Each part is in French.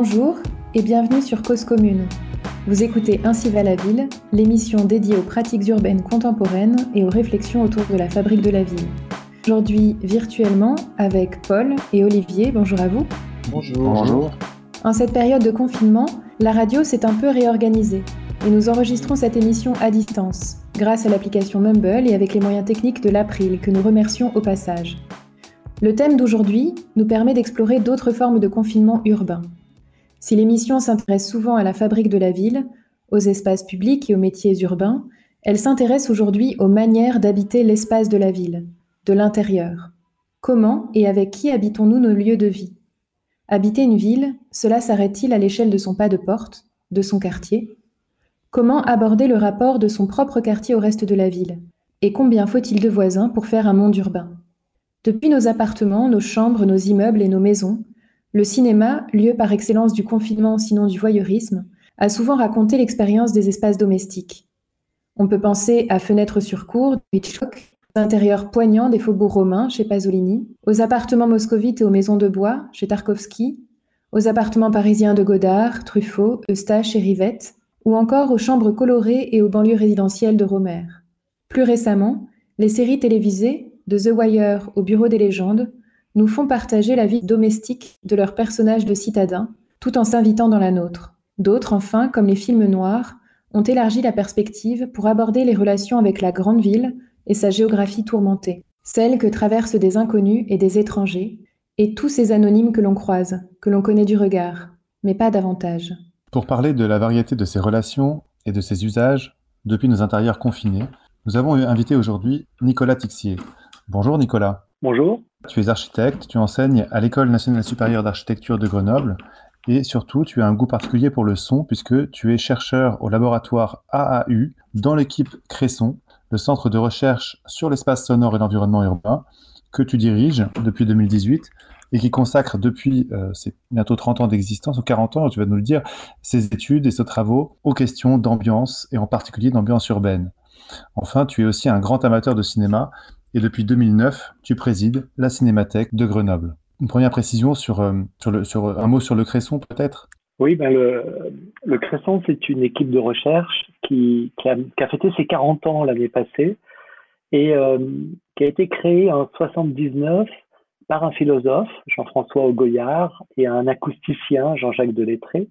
Bonjour et bienvenue sur Cause Commune. Vous écoutez Ainsi va la ville, l'émission dédiée aux pratiques urbaines contemporaines et aux réflexions autour de la fabrique de la ville. Aujourd'hui virtuellement avec Paul et Olivier. Bonjour à vous. Bonjour. Bonjour. En cette période de confinement, la radio s'est un peu réorganisée et nous enregistrons cette émission à distance, grâce à l'application Mumble et avec les moyens techniques de l'April que nous remercions au passage. Le thème d'aujourd'hui nous permet d'explorer d'autres formes de confinement urbain. Si l'émission s'intéresse souvent à la fabrique de la ville, aux espaces publics et aux métiers urbains, elle s'intéresse aujourd'hui aux manières d'habiter l'espace de la ville, de l'intérieur. Comment et avec qui habitons-nous nos lieux de vie? Habiter une ville, cela s'arrête-t-il à l'échelle de son pas de porte, de son quartier? Comment aborder le rapport de son propre quartier au reste de la ville? Et combien faut-il de voisins pour faire un monde urbain? Depuis nos appartements, nos chambres, nos immeubles et nos maisons, le cinéma, lieu par excellence du confinement sinon du voyeurisme, a souvent raconté l'expérience des espaces domestiques. On peut penser à Fenêtres sur cour de Hitchcock, intérieurs poignants des faubourgs romains chez Pasolini, aux appartements moscovites et aux maisons de bois chez Tarkovsky, aux appartements parisiens de Godard, Truffaut, Eustache et Rivette, ou encore aux chambres colorées et aux banlieues résidentielles de Romer. Plus récemment, les séries télévisées, de The Wire au Bureau des légendes, nous font partager la vie domestique de leurs personnages de citadins, tout en s'invitant dans la nôtre. D'autres, enfin, comme les films noirs, ont élargi la perspective pour aborder les relations avec la grande ville et sa géographie tourmentée, celle que traversent des inconnus et des étrangers, et tous ces anonymes que l'on croise, que l'on connaît du regard, mais pas davantage. Pour parler de la variété de ces relations et de ces usages, depuis nos intérieurs confinés, nous avons invité aujourd'hui Nicolas Tixier, Bonjour Nicolas. Bonjour. Tu es architecte, tu enseignes à l'École nationale supérieure d'architecture de Grenoble et surtout tu as un goût particulier pour le son puisque tu es chercheur au laboratoire AAU dans l'équipe Cresson, le centre de recherche sur l'espace sonore et l'environnement urbain que tu diriges depuis 2018 et qui consacre depuis euh, bientôt 30 ans d'existence, ou 40 ans, tu vas nous le dire, ses études et ses travaux aux questions d'ambiance et en particulier d'ambiance urbaine. Enfin, tu es aussi un grand amateur de cinéma et depuis 2009, tu présides la Cinémathèque de Grenoble. Une première précision sur, euh, un mot sur le Cresson peut-être? Oui, ben le, Cresson, c'est une équipe de recherche qui, qui, a, qui, a, fêté ses 40 ans l'année passée et euh, qui a été créée en 79 par un philosophe, Jean-François Augoyard, et un acousticien, Jean-Jacques Delettré,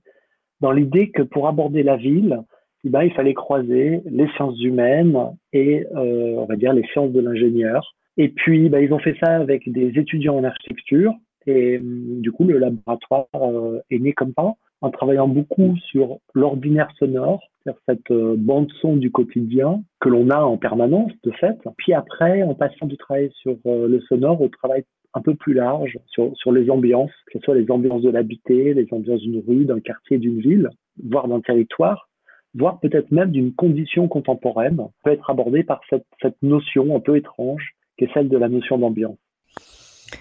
dans l'idée que pour aborder la ville, eh ben, il fallait croiser les sciences humaines et, euh, on va dire, les sciences de l'ingénieur. Et puis, ben, ils ont fait ça avec des étudiants en architecture. Et hum, du coup, le laboratoire euh, est né comme ça, en travaillant beaucoup sur l'ordinaire sonore, c'est-à-dire cette euh, bande son du quotidien que l'on a en permanence, de fait. Puis après, en passant du travail sur le sonore au travail un peu plus large sur, sur les ambiances, que ce soit les ambiances de l'habité, les ambiances d'une rue, d'un quartier, d'une ville, voire d'un territoire voire peut-être même d'une condition contemporaine, peut être abordée par cette, notion un peu étrange qui est celle de la notion d'ambiance.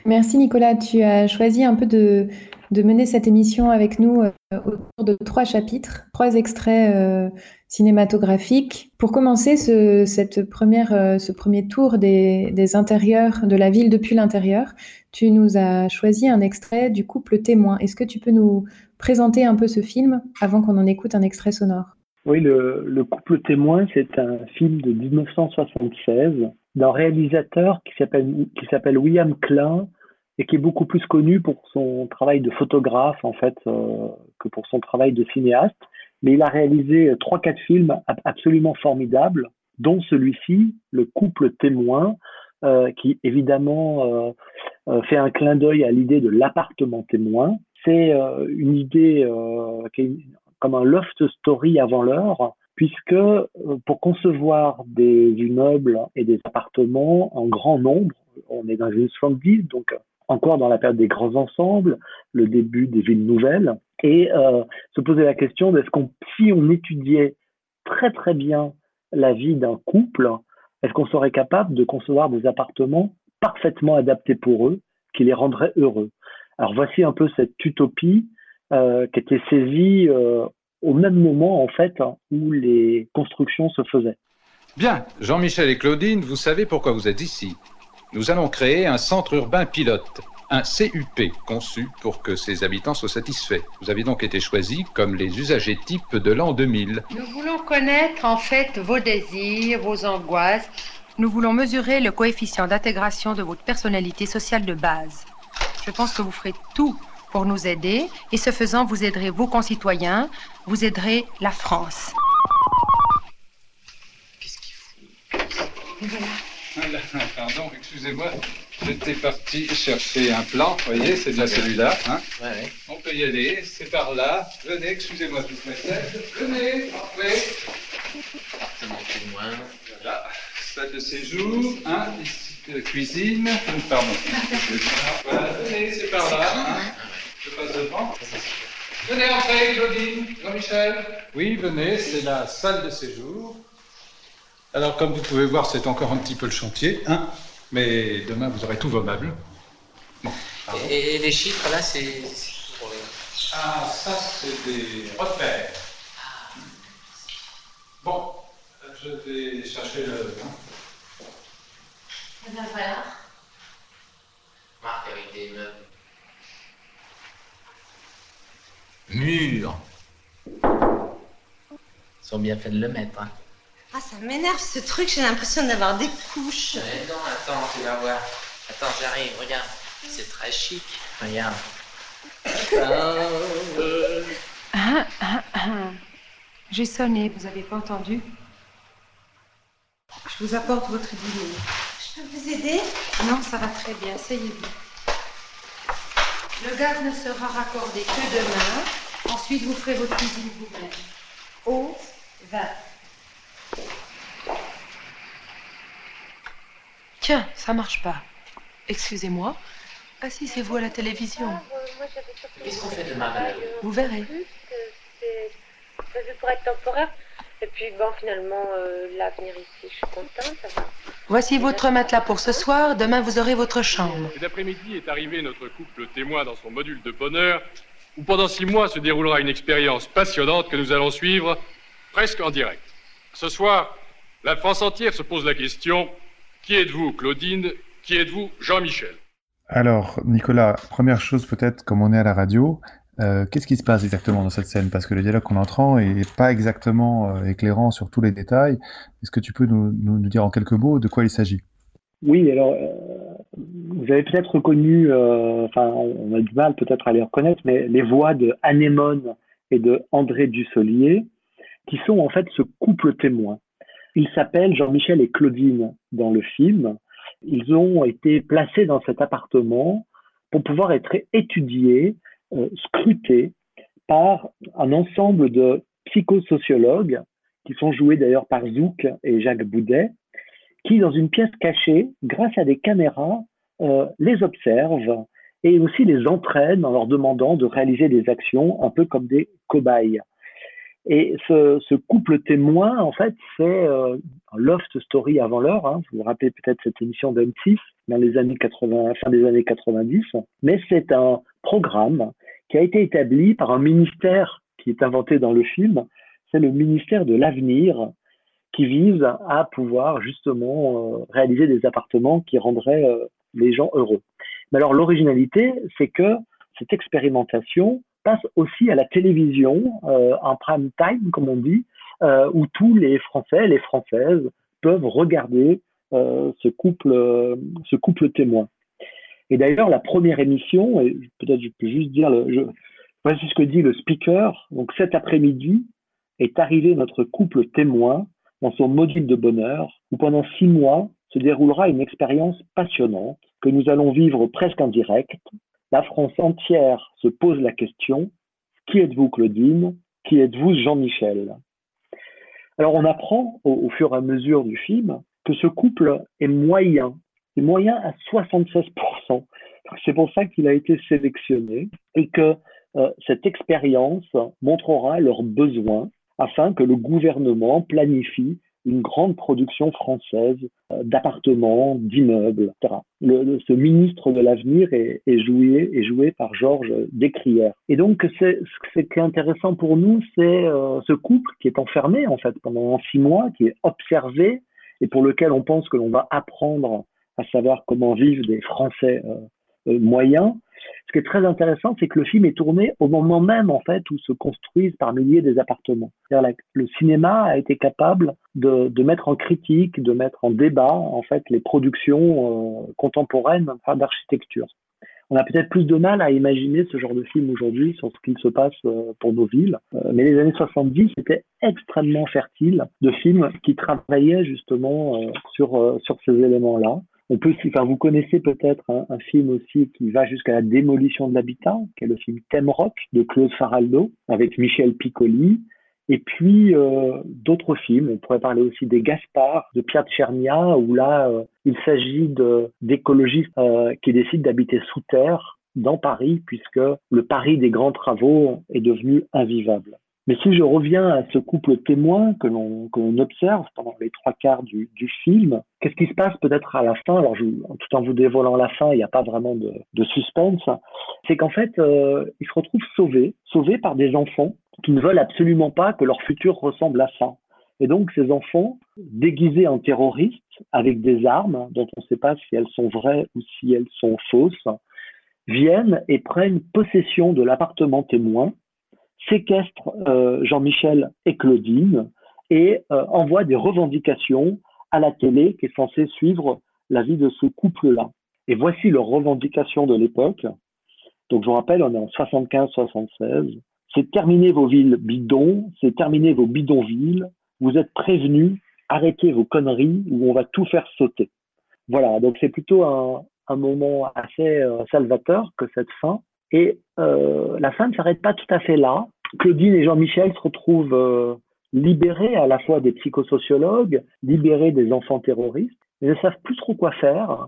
Merci Nicolas, tu as choisi un peu de, mener cette émission avec nous euh, autour de trois chapitres, trois extraits euh, cinématographiques. Pour commencer ce, cette première, euh, ce premier tour des, intérieurs de la ville depuis l'intérieur, tu nous as choisi un extrait du couple témoin. Est-ce que tu peux nous présenter un peu ce film avant qu'on en écoute un extrait sonore? Oui, le, le, couple témoin, c'est un film de 1976 d'un réalisateur qui s'appelle qui s'appelle William Klein et qui est beaucoup plus connu pour son travail de photographe en fait euh, que pour son travail de cinéaste. Mais il a réalisé trois quatre films absolument formidables, dont celui-ci, Le couple témoin, euh, qui évidemment euh, euh fait un clin d'œil à l'idée de l'appartement témoin. C'est euh, une idée qui est comme un loft story avant l'heure, puisque euh, pour concevoir des immeubles et des appartements en grand nombre, on est dans une 70, donc encore dans la période des grands ensembles, le début des villes nouvelles, et euh, se poser la question de est-ce qu'on, si on étudiait très très bien la vie d'un couple, est-ce qu'on serait capable de concevoir des appartements parfaitement adaptés pour eux, qui les rendraient heureux? Alors voici un peu cette utopie euh, qui était saisie euh, au même moment en fait où les constructions se faisaient. Bien, Jean-Michel et Claudine, vous savez pourquoi vous êtes ici. Nous allons créer un centre urbain pilote. un CUP conçu pour que ses habitants soient satisfaits. Vous avez donc été choisi comme les usagers types de l'an 2000. Nous voulons connaître en fait vos désirs, vos angoisses. Nous voulons mesurer le coefficient d'intégration de votre personnalité sociale de base. Je pense que vous ferez tout pour nous aider et ce faisant, vous aiderez vos concitoyens, vous aiderez la France. Qu'est-ce qu'il fout? Voilà. Pardon, excusez-moi. J'étais parti chercher un plan, vous voyez, c'est bien celui-là. Hein? Ouais. On peut y aller, c'est par là. Venez, excusez-moi toute ma tête. Venez, entrez. Appartement témoin. Voilà, salle de séjour, hein, ici, euh, cuisine, pardon. Voilà, venez, c'est par là. Hein? Je passe devant. Venez, entrez, Claudine, Jean-Michel. Oui, venez, c'est la salle de séjour. Alors, comme vous pouvez voir, c'est encore un petit peu le chantier. Hein mais demain, vous aurez tous vos meubles. Bon, et, les chiffres, là, c'est pour les... Ah, ça, c'est des repères. Ah. Bon, je vais chercher le... Eh ben voilà. Marque avec des meubles. Murs. Ils sont bien fait de le mettre, hein. Ah, ça m'énerve ce truc, j'ai l'impression d'avoir des couches. non, attends, tu vas voir. Attends, j'arrive, regarde. C'est très chic. Regarde. Ah, ah, ah. J'ai sonné, vous avez pas entendu? Je vous apporte votre dîner. Je peux vous aider? Non, ça va très bien, asseyez-vous. Le gaz ne sera raccordé que demain. Ensuite, vous ferez votre cuisine vous-même. Eau, vin. Tiens, ça marche pas. Excusez-moi. Assisez-vous à la télévision. Qu'est-ce qu'on fait demain, Vous verrez. C'est prévu pour être temporaire. Et puis, bon, finalement, euh, l'avenir ici, je suis contente. Ça va. Voici votre matelas pour ce soir. Demain, vous aurez votre chambre. Cet après-midi est arrivé notre couple témoin dans son module de bonheur, où pendant six mois se déroulera une expérience passionnante que nous allons suivre presque en direct. Ce soir, la France entière se pose la question qui êtes-vous, Claudine? Qui êtes-vous, Jean-Michel? Alors, Nicolas, première chose peut-être, comme on est à la radio, euh, qu'est-ce qui se passe exactement dans cette scène? Parce que le dialogue qu'on entend est pas exactement euh, éclairant sur tous les détails. Est-ce que tu peux nous, dire en quelques mots de quoi il s'agit? Oui, alors, euh, vous avez peut-être reconnu, enfin, on a du mal peut-être à les reconnaître, mais les voix de Anémone et de André Dussolier, qui sont en fait ce couple témoin. Ils s'appellent Jean-Michel et Claudine dans le film. Ils ont été placés dans cet appartement pour pouvoir être étudiés, euh, scrutés par un ensemble de psychosociologues qui sont joués d'ailleurs par Zouk et Jacques Boudet, qui dans une pièce cachée, grâce à des caméras, euh, les observent et aussi les entraînent en leur demandant de réaliser des actions un peu comme des cobayes. Et ce, couple témoin, en fait, c'est euh, loft story avant l'heure. Hein. Vous vous rappelez peut-être cette émission de 6 dans les années 80, fin des années 90. Mais c'est un programme qui a été établi par un ministère qui est inventé dans le film. C'est le ministère de l'avenir qui vise à pouvoir justement euh, réaliser des appartements qui rendraient euh, les gens heureux. Mais alors l'originalité, c'est que cette expérimentation passe aussi à la télévision, euh, en prime time, comme on dit, euh, où tous les Français, les Françaises peuvent regarder ce couple, ce couple témoin. Et d'ailleurs, la première émission, et peut-être je peux juste dire, le, voici ce que dit le speaker. Donc cet après-midi est arrivé notre couple témoin dans son module de bonheur, où pendant six mois se déroulera une expérience passionnante que nous allons vivre presque en direct, la France entière se pose la question qui êtes-vous, Claudine? Qui êtes-vous, Jean-Michel? Alors, on apprend au, fur et à mesure du film que ce couple est moyen, est moyen à 76%. C'est pour ça qu'il a été sélectionné et que euh, cette expérience montrera leurs besoins afin que le gouvernement planifie une grande production française euh, d'appartements, d'immeubles, etc. Le, ce ministre de l'avenir est, joué, est joué par Georges Descrières. Et donc, ce qui est intéressant pour nous, c'est euh, ce couple qui est enfermé en fait pendant six mois, qui est observé et pour lequel on pense que l'on va apprendre à savoir comment vivent des Français euh, moyen. Ce qui est très intéressant, c'est que le film est tourné au moment même en fait où se construisent par milliers des appartements. Le cinéma a été capable de, mettre en critique, de mettre en débat en fait les productions contemporaines d'architecture on a peut-être plus de mal à imaginer ce genre de film aujourd'hui sur ce qu'il se passe euh, pour nos villes. Euh, mais les années 70 étaient extrêmement fertiles de films qui travaillaient justement euh, sur, sur ces éléments-là. On peut, enfin, vous connaissez peut-être un, film aussi qui va jusqu'à la démolition de l'habitat, qui est le film Thème Rock de Claude Faraldo avec Michel Piccoli, et puis euh, d'autres films, on pourrait parler aussi des Gaspard de Pierre Tchernia, où là euh, il s'agit d'écologistes euh, qui décident d'habiter sous terre dans Paris, puisque le Paris des grands travaux est devenu invivable. Mais si je reviens à ce couple témoin que l'on observe pendant les trois quarts du, film, qu'est-ce qui se passe peut-être à la fin? Alors, tout en vous dévoilant la fin, il n'y a pas vraiment de, de suspense. C'est qu'en fait, euh, ils se retrouvent sauvés, sauvés par des enfants qui ne veulent absolument pas que leur futur ressemble à ça. Et donc, ces enfants, déguisés en terroristes, avec des armes dont on ne sait pas si elles sont vraies ou si elles sont fausses, viennent et prennent possession de l'appartement témoin séquestre euh, Jean-Michel et Claudine et euh, envoie des revendications à la télé qui est censée suivre la vie de ce couple-là. Et voici leurs revendications de l'époque. Donc je vous rappelle, on est en 75-76. C'est terminer vos villes bidons, c'est terminer vos bidonvilles. Vous êtes prévenus, arrêtez vos conneries ou on va tout faire sauter. Voilà, donc c'est plutôt un, moment assez euh, salvateur que cette fin. Et la fin ne s'arrête pas tout à fait là. Claudine et Jean-Michel se retrouvent euh, libérés à la fois des psychosociologues, libérés des enfants terroristes, mais ne savent plus trop quoi faire.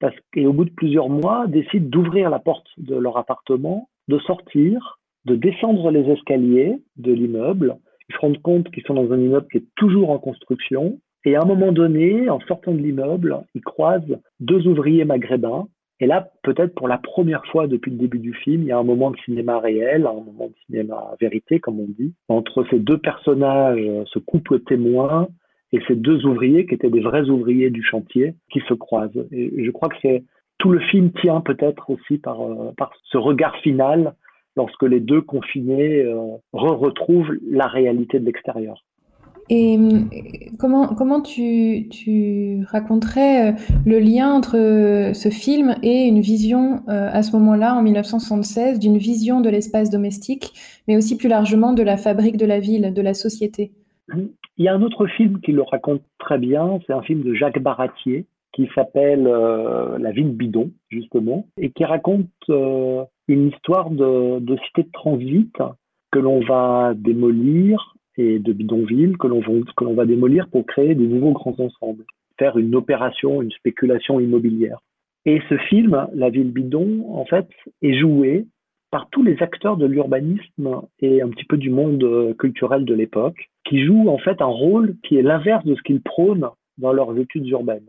Parce qu'au bout de plusieurs mois, décident d'ouvrir la porte de leur appartement, de sortir, de descendre les escaliers de l'immeuble. Ils se rendent compte qu'ils sont dans un immeuble qui est toujours en construction. Et à un moment donné, en sortant de l'immeuble, ils croisent deux ouvriers maghrébins et là, peut-être pour la première fois depuis le début du film, il y a un moment de cinéma réel, un moment de cinéma vérité, comme on dit, entre ces deux personnages, ce couple témoin, et ces deux ouvriers qui étaient des vrais ouvriers du chantier qui se croisent. Et je crois que tout le film tient peut-être aussi par, euh, par ce regard final lorsque les deux confinés euh, re retrouvent la réalité de l'extérieur. Et comment, comment tu, tu raconterais euh, le lien entre euh, ce film et une vision, euh, à ce moment-là, en 1976, d'une vision de l'espace domestique, mais aussi plus largement de la fabrique de la ville, de la société? Il y a un autre film qui le raconte très bien, c'est un film de Jacques Baratier qui s'appelle La ville bidon, justement, et qui raconte une histoire de, de cité de transit que l'on va démolir et de bidonvilles que l'on va démolir pour créer de nouveaux grands ensembles, faire une opération, une spéculation immobilière. Et ce film, La ville bidon, en fait, est joué par tous les acteurs de l'urbanisme et un petit peu du monde euh, culturel de l'époque, qui jouent en fait un rôle qui est l'inverse de ce qu'ils prônent dans leurs études urbaines.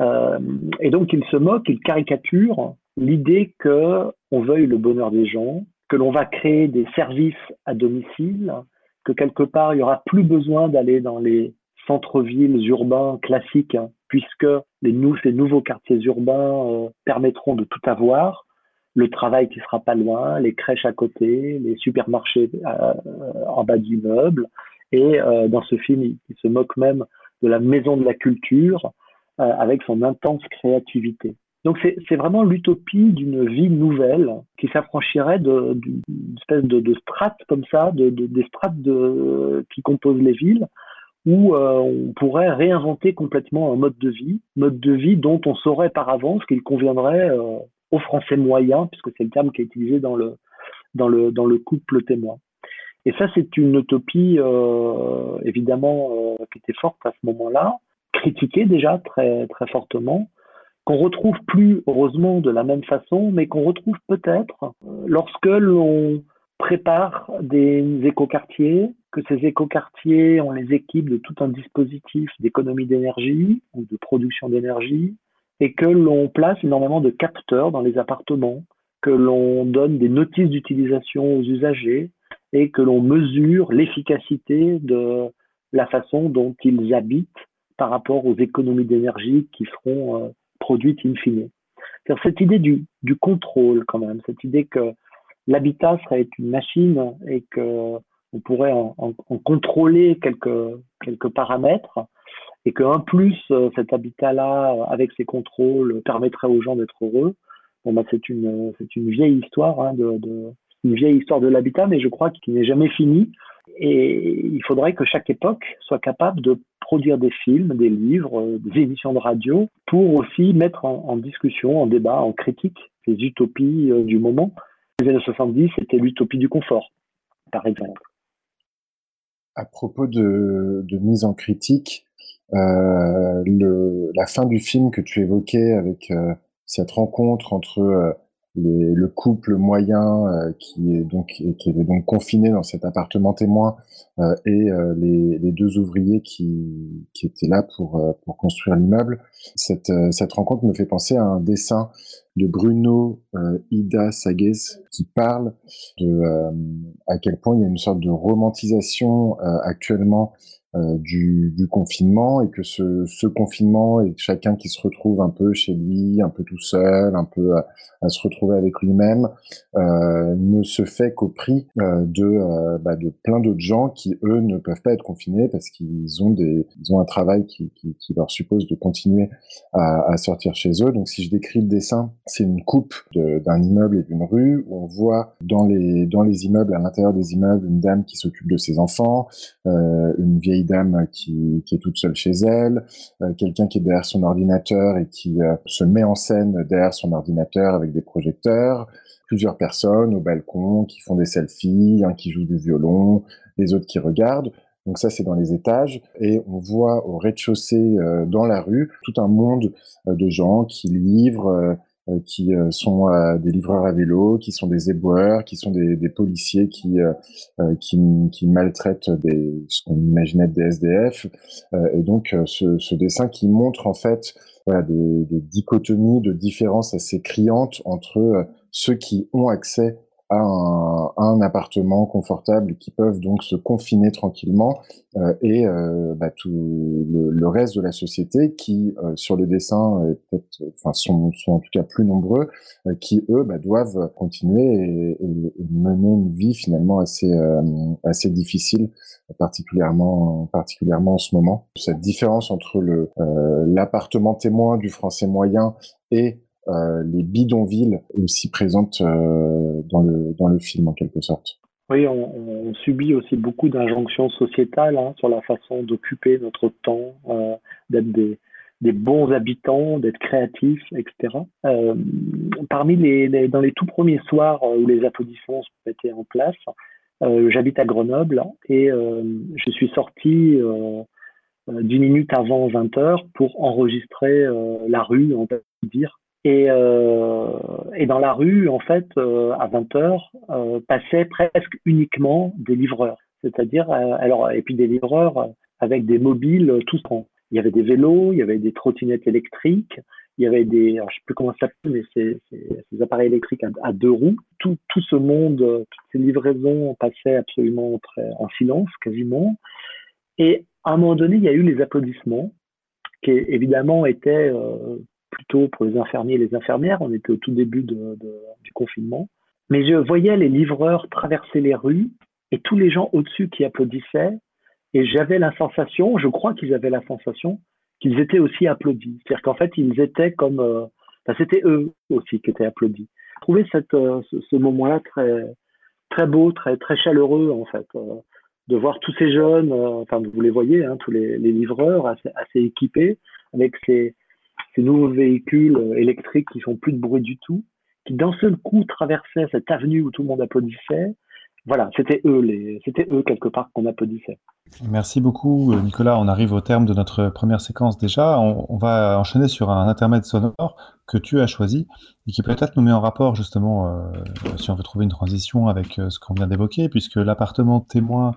Euh, et donc ils se moquent, ils caricaturent l'idée que on veuille le bonheur des gens, que l'on va créer des services à domicile, que quelque part, il y aura plus besoin d'aller dans les centres-villes urbains classiques, hein, puisque les, ces nouveaux quartiers urbains euh, permettront de tout avoir, le travail qui sera pas loin, les crèches à côté, les supermarchés euh, en bas d'immeuble. Et euh, dans ce film, il, se moque même de la maison de la culture avec son intense créativité. Donc c'est vraiment l'utopie d'une vie nouvelle qui s'affranchirait d'une espèce de, de strate comme ça, de, des strates qui composent les villes, où euh, on pourrait réinventer complètement un mode de vie, mode de vie dont on saurait par avance qu'il conviendrait euh, aux Français moyens, puisque c'est le terme qui est utilisé dans le couple témoin. Et ça, c'est une utopie euh, évidemment qui était forte à ce moment-là, critiquée déjà très, très fortement, qu'on retrouve plus, heureusement, de la même façon, mais qu'on retrouve peut-être euh, lorsque l'on prépare des écoquartiers, que ces écoquartiers, on les équipe de tout un dispositif d'économie d'énergie ou de production d'énergie, et que l'on place énormément de capteurs dans les appartements, que l'on donne des notices d'utilisation aux usagers et que l'on mesure l'efficacité de la façon dont ils habitent par rapport aux économies d'énergie qui seront euh, produite in fine. Cette idée du, contrôle quand même, cette idée que l'habitat serait une machine et que on pourrait en, contrôler quelques, paramètres et qu'un plus, cet habitat-là, avec ses contrôles, permettrait aux gens d'être heureux. Bon, bah, c'est une, vieille histoire, hein, une vieille histoire de l'habitat, mais je crois qu'il n'est jamais fini. Et il faudrait que chaque époque soit capable de produire des films, des livres, euh, des émissions de radio, pour aussi mettre en, discussion, en débat, en critique ces utopies euh, du moment. Les années 70, c'était l'utopie du confort, par exemple. À propos de, mise en critique, euh, la fin du film que tu évoquais avec cette rencontre entre le couple moyen euh, qui est donc qui est donc confiné dans cet appartement témoin euh, et euh, les, les, deux ouvriers qui, qui étaient là pour pour construire l'immeuble. Cette cette rencontre me fait penser à un dessin de Bruno Ida Sagues qui parle de à quel point il y a une sorte de romantisation actuellement euh, du, du, confinement et que ce, confinement et chacun qui se retrouve un peu chez lui, un peu tout seul, un peu à, se retrouver avec lui-même, euh, ne se fait qu'au prix euh, de, euh, bah, de plein d'autres gens qui eux ne peuvent pas être confinés parce qu'ils ont ont un travail qui, qui, leur suppose de continuer à, à, sortir chez eux. Donc si je décris le dessin, c'est une coupe d'un immeuble et d'une rue où on voit dans les dans les immeubles à l'intérieur des immeubles une dame qui s'occupe de ses enfants, euh, une vieille dame qui, est toute seule chez elle, euh, quelqu'un qui est derrière son ordinateur et qui euh, se met en scène derrière son ordinateur avec des projecteurs, plusieurs personnes au balcon qui font des selfies, un qui joue du violon, les autres qui regardent. Donc ça, c'est dans les étages. Et on voit au rez-de-chaussée, euh, dans la rue, tout un monde de gens qui livrent, qui euh, sont euh, des livreurs à vélo, qui sont des éboueurs, qui sont des, des policiers qui, qui, qui maltraitent des, ce qu'on imaginait des SDF. et donc ce, ce, dessin qui montre en fait voilà, des, des dichotomies, de différences assez criantes entre ceux qui ont accès un, un, appartement confortable qui peuvent donc se confiner tranquillement euh, et euh, bah, tout le, le, reste de la société qui euh, sur les dessins peut-être enfin sont, sont, en tout cas plus nombreux euh, qui eux bah, doivent continuer et, et, mener une vie finalement assez euh, assez difficile particulièrement particulièrement en ce moment. Cette différence entre le l'appartement témoin du français moyen et euh, les bidonvilles aussi présentes euh, dans, le, dans le film en quelque sorte. Oui, on, subit aussi beaucoup d'injonctions sociétales hein, sur la façon d'occuper notre temps, euh, d'être des, bons habitants, d'être créatifs, etc. Parmi les, dans les tout premiers soirs où les applaudissements se mettaient en place, j'habite à Grenoble et je suis sorti 10 minutes avant 20 heures pour enregistrer la rue, on peut dire, et, euh, et, dans la rue, en fait, euh, à 20 heures, euh, passaient presque uniquement des livreurs. C'est-à-dire, alors, et puis des livreurs avec des mobiles tous grands. Il y avait des vélos, il y avait des trottinettes électriques, il y avait des, je sais plus comment ça s'appelle, mais c'est ces appareils électriques à, deux roues. Tout, tout ce monde, toutes ces livraisons passaient absolument en silence, quasiment. Et à un moment donné, il y a eu les applaudissements, qui évidemment étaient plutôt pour les infirmiers et les infirmières. On était au tout début du confinement. Mais je voyais les livreurs traverser les rues et tous les gens au-dessus qui applaudissaient. Et j'avais la sensation, je crois qu'ils avaient la sensation, qu'ils étaient aussi applaudis. C'est-à-dire qu'en fait, ils étaient comme. Euh, enfin, c'était eux aussi qui étaient applaudis. Je trouvais cette, euh, ce, moment-là très, très beau, très, très chaleureux, en fait. Euh, de voir tous ces jeunes, enfin, vous les voyez, hein, tous les, les livreurs assez, assez équipés, avec ces, ces nouveaux véhicules euh, électriques qui font plus de bruit du tout, qui d'un seul coup traversaient cette avenue où tout le monde applaudissait. Voilà, c'était eux, c'était eux quelque part qu'on applaudissait. Merci beaucoup, euh, Nicolas. On arrive au terme de notre première séquence déjà. On, va enchaîner sur un intermède sonore que tu as choisi et qui peut-être nous met en rapport justement, euh, si on veut trouver une transition avec ce qu'on vient d'évoquer, puisque l'appartement témoin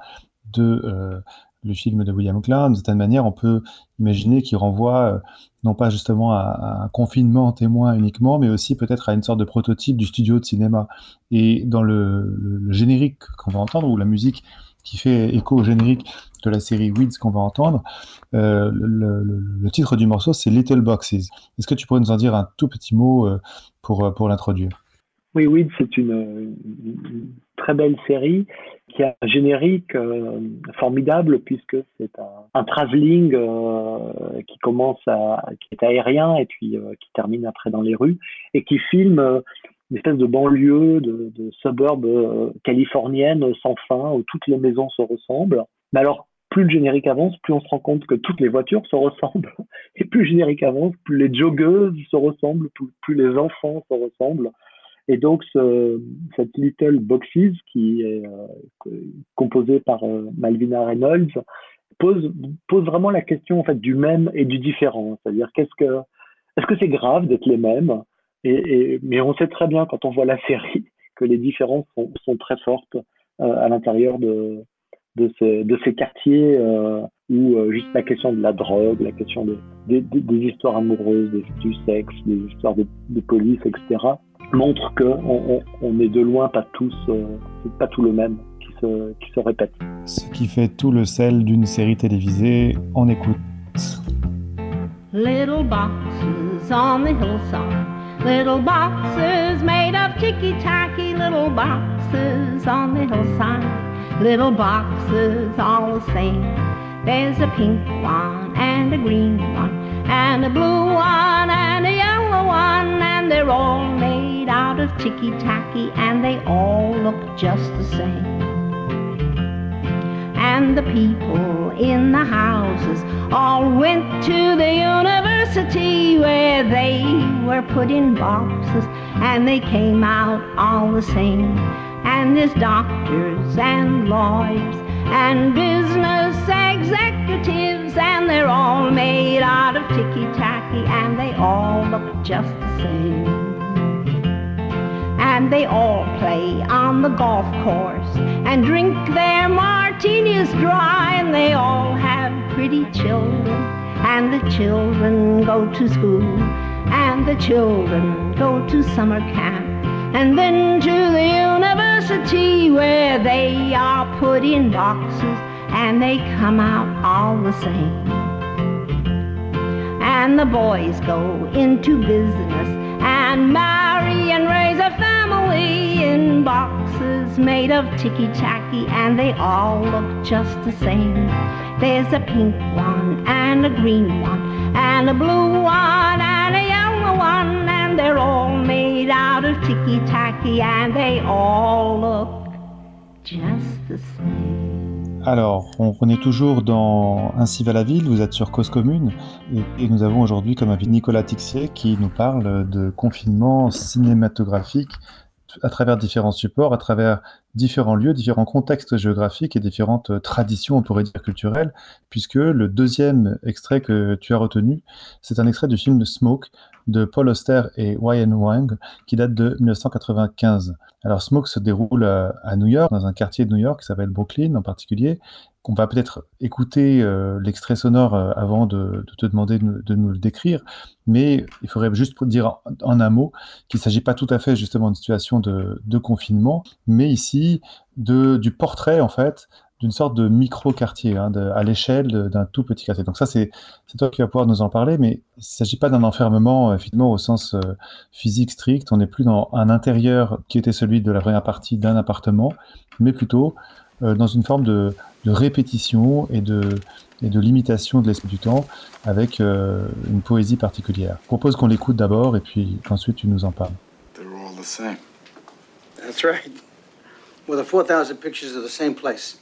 de le film de William Klein, d'une certaine manière, on peut imaginer qu'il renvoie euh, non pas justement à, un confinement témoin uniquement, mais aussi peut-être à une sorte de prototype du studio de cinéma. Et dans le, générique qu'on va entendre, où la musique qui fait écho au générique de la série Weeds qu'on va entendre. Euh, le, titre du morceau, c'est Little Boxes. Est-ce que tu pourrais nous en dire un tout petit mot euh, pour, pour l'introduire? Oui, Weeds, c'est une, très belle série qui a un générique euh, formidable puisque c'est un, un travelling euh, qui commence à, qui est aérien et puis euh, qui termine après dans les rues et qui filme une espèce de banlieue, de, de suburb californienne sans fin où toutes les maisons se ressemblent. Mais alors, plus le générique avance, plus on se rend compte que toutes les voitures se ressemblent. Et plus le générique avance, plus les joggeuses se ressemblent, plus, plus les enfants se ressemblent. Et donc, ce, cette Little Boxes, qui est euh, composée par euh, Malvina Reynolds, pose, vraiment la question en fait du même et du différent. C'est-à-dire, est-ce que c'est grave d'être les mêmes? Mais on sait très bien quand on voit la série que les différences sont, très fortes euh, à l'intérieur de, ces, quartiers où juste la question de la drogue, la question des, histoires amoureuses, des, du sexe, des histoires de police, etc montre que on, on, est de loin pas tous, euh, pas tout le même qui se, qui se répète. Ce qui fait tout le sel d'une série télévisée, on écoute. Little boxes on the hillside, little boxes made of ticky-tacky, little boxes on the hillside, little boxes all the same. There's a pink one and a green one and a blue one and a yellow one and they're all made out of ticky tacky and they all look just the same. And the people in the houses all went to the university where they were put in boxes and they came out all the same. And there's doctors and lawyers and business executives, and they're all made out of ticky tacky, and they all look just the same. And they all play on the golf course and drink their martinis dry, and they all have pretty children, and the children go to school, and the children go to summer camp and then to the university where they are put in boxes and they come out all the same. And the boys go into business and marry and raise a family in boxes made of ticky tacky and they all look just the same. There's a pink one and a green one and a blue one and a yellow one and they're all made out of ticky tacky and they all look. Alors, on, est toujours dans Ainsi va la ville, vous êtes sur Cause Commune, et, nous avons aujourd'hui comme invité Nicolas Tixier qui nous parle de confinement cinématographique à travers différents supports, à travers différents lieux, différents contextes géographiques et différentes traditions, on pourrait dire culturelles, puisque le deuxième extrait que tu as retenu, c'est un extrait du film Smoke de Paul Auster et Wayne Wang, qui date de 1995. Alors Smoke se déroule à New York, dans un quartier de New York qui s'appelle Brooklyn en particulier, qu'on va peut-être écouter euh, l'extrait sonore euh, avant de, te demander de, nous le décrire, mais il faudrait juste dire en, en un mot qu'il ne s'agit pas tout à fait justement d'une situation de, de, confinement, mais ici de, du portrait en fait d'une sorte de micro-quartier, hein, à l'échelle d'un tout petit quartier. Donc ça, c'est toi qui vas pouvoir nous en parler, mais il ne s'agit pas d'un enfermement, effectivement, au sens euh, physique strict. On n'est plus dans un intérieur qui était celui de la première partie d'un appartement, mais plutôt euh, dans une forme de, de répétition et de, et de limitation de l'esprit du temps avec euh, une poésie particulière. Je propose qu'on l'écoute d'abord et puis qu'ensuite tu nous en parles. They're all the same. That's right. Well, the 4,000 pictures are the same place.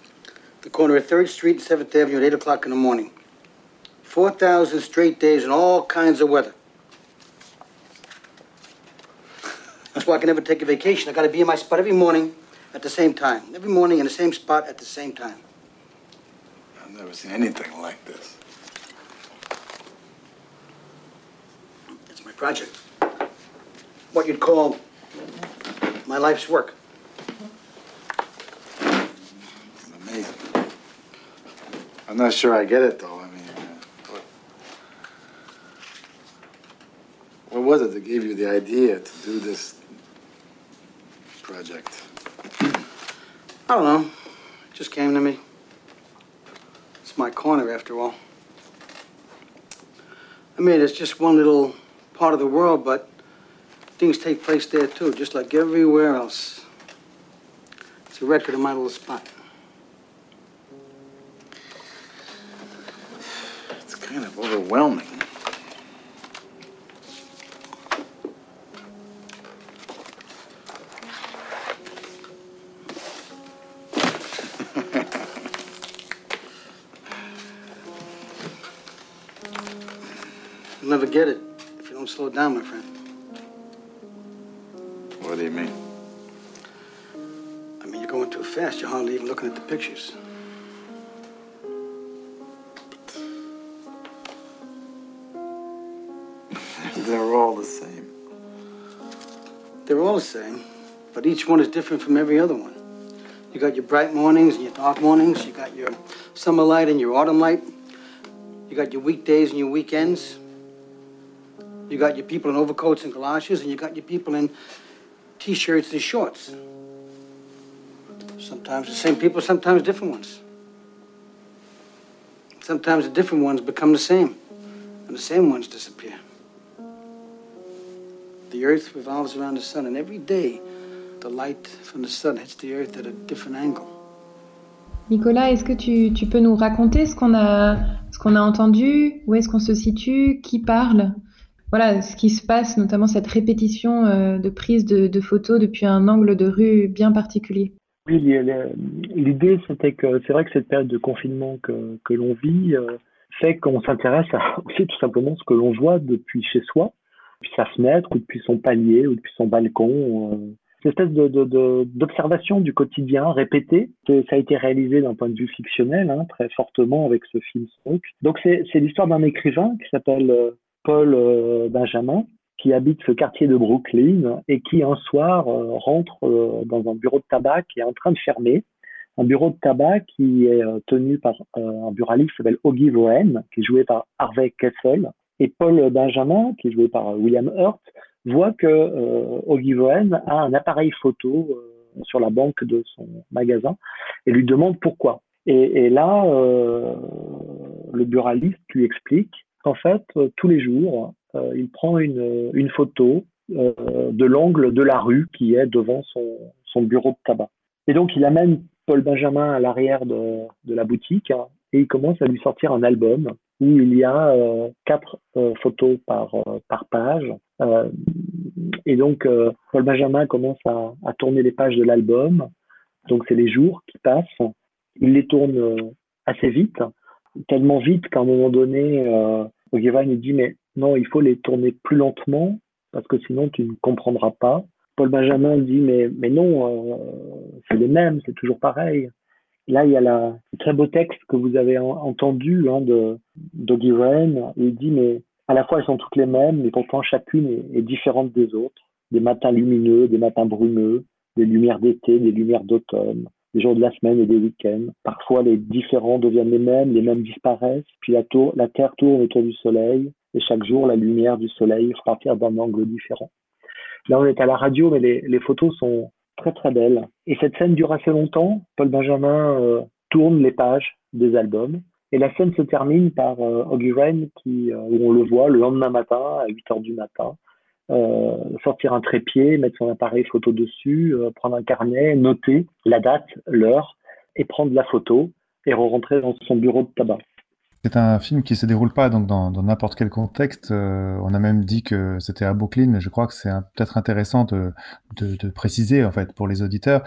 The corner of 3rd Street and 7th Avenue at 8 o'clock in the morning. 4,000 straight days in all kinds of weather. That's why I can never take a vacation. I got to be in my spot every morning at the same time. Every morning in the same spot at the same time. I've never seen anything like this. It's my project. What you'd call my life's work. It's amazing. I'm not sure I get it, though. I mean, uh, what, was it that gave you the idea to do this project? I don't know. It Just came to me. It's my corner, after all. I mean, it's just one little part of the world, but things take place there too, just like everywhere else. It's a record of my little spot. Kind of overwhelming. You'll never get it if you don't slow down, my friend. What do you mean? I mean, you're going too fast. You're hardly even looking at the pictures. The same, but each one is different from every other one. You got your bright mornings and your dark mornings. You got your summer light and your autumn light. You got your weekdays and your weekends. You got your people in overcoats and galoshes, and you got your people in t-shirts and shorts. Sometimes the same people, sometimes different ones. Sometimes the different ones become the same, and the same ones disappear. The earth revolves around the sun, and every day the light from the sun hits the earth at a different angle. Nicolas, est-ce que tu, tu peux nous raconter ce qu'on a, ce qu'on a entendu Où est-ce qu'on se situe Qui parle? Voilà, ce qui se passe, notamment cette répétition euh, de prise de, de photos depuis un angle de rue bien particulier. Oui, l'idée c'était que c'est vrai que cette période de confinement que, que l'on vit euh, fait qu'on s'intéresse à aussi tout simplement ce que l'on voit depuis chez soi, depuis sa fenêtre ou depuis son palier ou depuis son balcon. Euh, cette espèce de, de, d'observation du quotidien répétée. Ça a été réalisé d'un point de vue fictionnel, hein, très fortement avec ce film Smoke. Donc c'est, l'histoire d'un écrivain qui s'appelle euh, Paul euh, Benjamin, qui habite ce quartier de Brooklyn et qui un soir rentre dans un bureau de tabac qui est en train de fermer. Un bureau de tabac qui est tenu par un buraliste qui s'appelle Oggy Vohen, qui est joué par Harvey Kessel. Et Paul Benjamin, qui est joué par William Hurt, voit que euh, Oggy Vohen a un appareil photo euh, sur la banque de son magasin et lui demande pourquoi. Et, et là, euh, le buraliste lui explique qu'en fait, euh, tous les jours, euh, il prend une, une photo euh, de l'angle de la rue qui est devant son, son bureau de tabac. Et donc, il amène Paul Benjamin à l'arrière de, de la boutique hein, et il commence à lui sortir un album où il y a euh, quatre euh, photos par, euh, page. Et donc, Paul Benjamin commence à, tourner les pages de l'album. Donc, c'est les jours qui passent. Il les tourne assez vite, tellement vite qu'à un moment donné, euh, dit Mais non, il faut les tourner plus lentement parce que sinon tu ne comprendras pas. Paul Benjamin dit Mais, mais non, c'est les mêmes, c'est toujours pareil. Là, il y a la, le très beau texte que vous avez en- entendu hein, de d'Oggy Wren. Il dit, mais à la fois, elles sont toutes les mêmes, mais pourtant chacune est, différente des autres. Des matins lumineux, des matins brumeux, des lumières d'été, des lumières d'automne, des jours de la semaine et des week-ends. Parfois, les différents deviennent les mêmes, les mêmes disparaissent, puis la, tour, la Terre tourne autour du Soleil, et chaque jour, la lumière du Soleil partir d'un angle différent. Là, on est à la radio, mais les, les photos sont très très belles. Et cette scène dure assez longtemps. Paul Benjamin euh, tourne les pages des albums. Et la scène se termine par euh, qui, euh, où on le voit le lendemain matin, à 8 heures du matin, euh, sortir un trépied, mettre son appareil photo dessus, prendre un carnet, noter la date, l'heure, et prendre la photo et re-rentrer dans son bureau de tabac. C'est un film qui se déroule pas donc dans n'importe quel contexte. Euh, on a même dit que c'était à Brooklyn, mais je crois que c'est peut-être intéressant de, préciser en fait pour les auditeurs.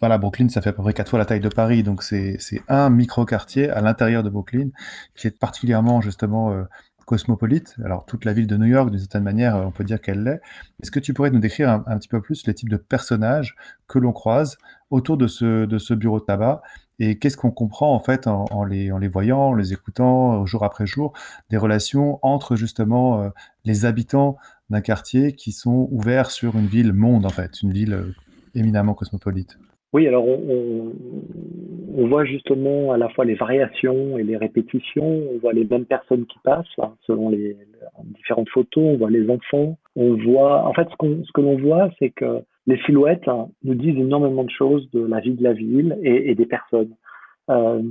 Voilà, Brooklyn, ça fait à peu près quatre fois la taille de Paris, donc c'est un micro-quartier à l'intérieur de Brooklyn qui est particulièrement justement euh, cosmopolite. Alors toute la ville de New York, d'une certaine manière, euh, on peut dire qu'elle l'est. Est-ce que tu pourrais nous décrire un, un petit peu plus les types de personnages que l'on croise autour de ce de ce bureau de tabac et qu'est-ce qu'on comprend en fait en, les, voyant, en les écoutant euh, jour après jour, des relations entre justement euh, les habitants d'un quartier qui sont ouverts sur une ville monde en fait, une ville euh, éminemment cosmopolite? Oui, alors on, voit justement à la fois les variations et les répétitions, on voit les mêmes personnes qui passent hein, selon les, différentes photos, on voit les enfants, on voit, en fait ce que l'on voit c'est que les silhouettes hein, nous disent énormément de choses de la vie de la ville et, des personnes. euh,